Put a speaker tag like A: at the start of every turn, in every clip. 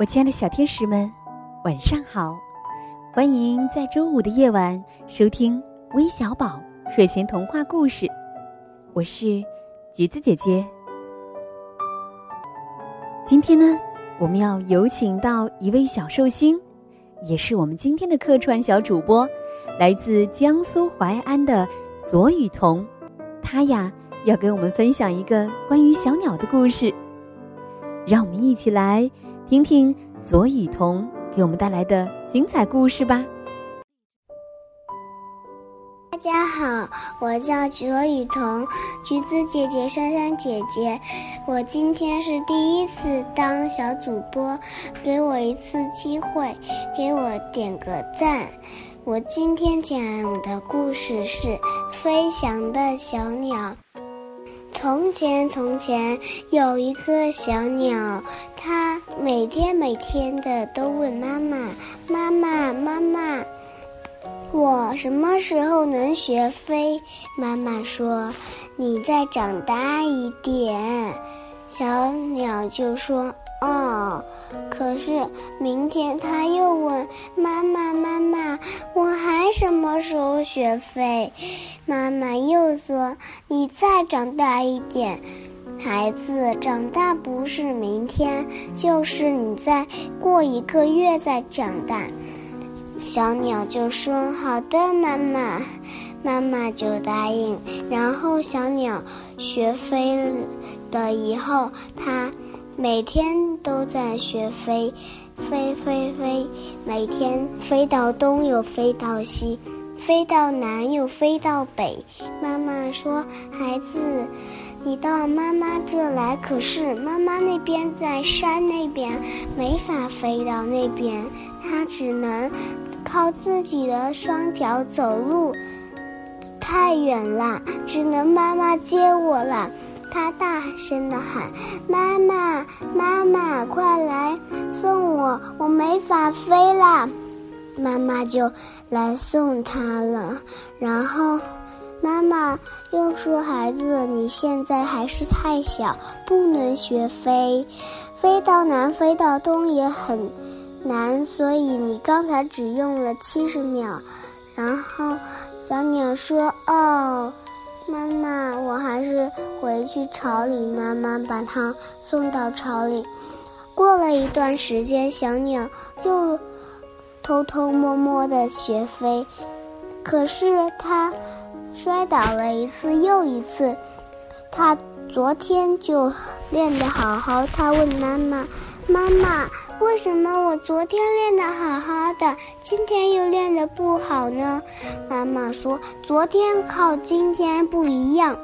A: 我亲爱的小天使们，晚上好！欢迎在周五的夜晚收听微小宝睡前童话故事。我是橘子姐姐。今天呢，我们要有请到一位小寿星，也是我们今天的客串小主播，来自江苏淮安的左雨桐。他呀，要给我们分享一个关于小鸟的故事。让我们一起来。听听左雨桐给我们带来的精彩故事吧。
B: 大家好，我叫左雨桐，橘子姐姐、珊珊姐姐，我今天是第一次当小主播，给我一次机会，给我点个赞。我今天讲的故事是《飞翔的小鸟》。从前，从前有一颗小鸟，它每天每天的都问妈妈：“妈妈，妈妈，我什么时候能学飞？”妈妈说：“你再长大一点。”小鸟就说。哦，可是明天他又问妈妈：“妈妈，我还什么时候学飞？”妈妈又说：“你再长大一点，孩子，长大不是明天，就是你再过一个月再长大。”小鸟就说：“好的，妈妈。”妈妈就答应。然后小鸟学飞了以后，它。每天都在学飞，飞飞飞，每天飞到东又飞到西，飞到南又飞到北。妈妈说：“孩子，你到妈妈这来，可是妈妈那边在山那边，没法飞到那边，它只能靠自己的双脚走路，太远了，只能妈妈接我了。”他大声地喊：“妈妈，妈妈，快来送我！我没法飞了。”妈妈就来送他了。然后，妈妈又说：“孩子，你现在还是太小，不能学飞，飞到南，飞到东也很难。所以你刚才只用了七十秒。”然后，小鸟说：“哦。”妈妈，我还是回去巢里。妈妈把它送到巢里。过了一段时间，小鸟又偷偷摸摸的学飞，可是它摔倒了一次又一次。它昨天就练得好好，它问妈妈：“妈妈。”为什么我昨天练得好好的，今天又练得不好呢？妈妈说，昨天靠今天不一样，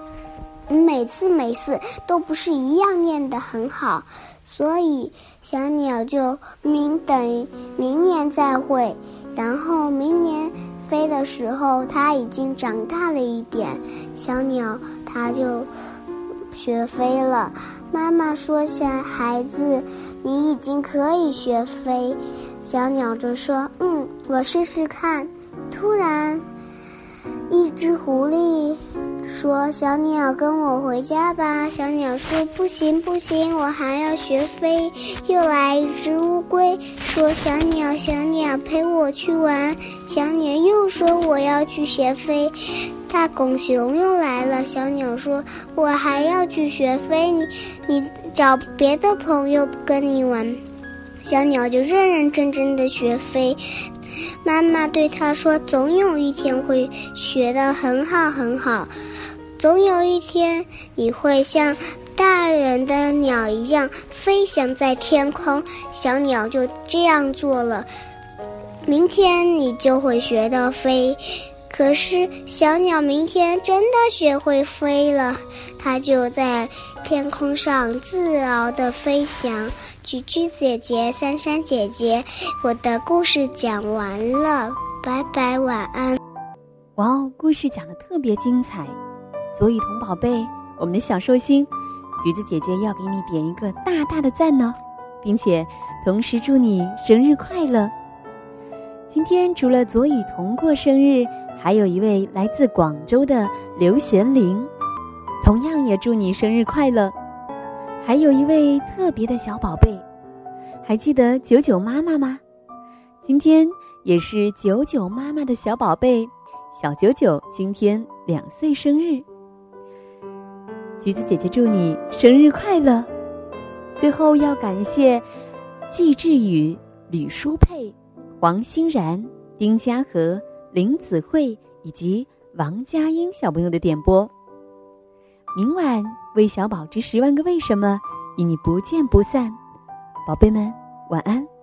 B: 每次每次都不是一样练得很好，所以小鸟就明等明年再会。然后明年飞的时候，它已经长大了一点，小鸟它就。学飞了，妈妈说：“小孩子，你已经可以学飞。”小鸟就说：“嗯，我试试看。”突然，一只狐狸。说小鸟跟我回家吧。小鸟说不行不行，我还要学飞。又来一只乌龟，说小鸟小鸟陪我去玩。小鸟又说我要去学飞。大狗熊又来了，小鸟说我还要去学飞，你你找别的朋友跟你玩。小鸟就认认真真的学飞。妈妈对它说总有一天会学得很好很好。总有一天，你会像大人的鸟一样飞翔在天空。小鸟就这样做了。明天你就会学到飞。可是小鸟明天真的学会飞了，它就在天空上自由地飞翔。橘橘姐姐、珊珊姐姐，我的故事讲完了，拜拜，晚安。
A: 哇哦，故事讲的特别精彩。左雨桐宝贝，我们的小寿星，橘子姐姐要给你点一个大大的赞呢，并且同时祝你生日快乐。今天除了左雨桐过生日，还有一位来自广州的刘玄玲，同样也祝你生日快乐。还有一位特别的小宝贝，还记得九九妈妈吗？今天也是九九妈妈的小宝贝小九九今天两岁生日。橘子姐姐祝你生日快乐！最后要感谢季志宇、吕淑佩、王欣然、丁嘉和、林子慧以及王佳音小朋友的点播。明晚为小宝之十万个为什么与你不见不散，宝贝们晚安。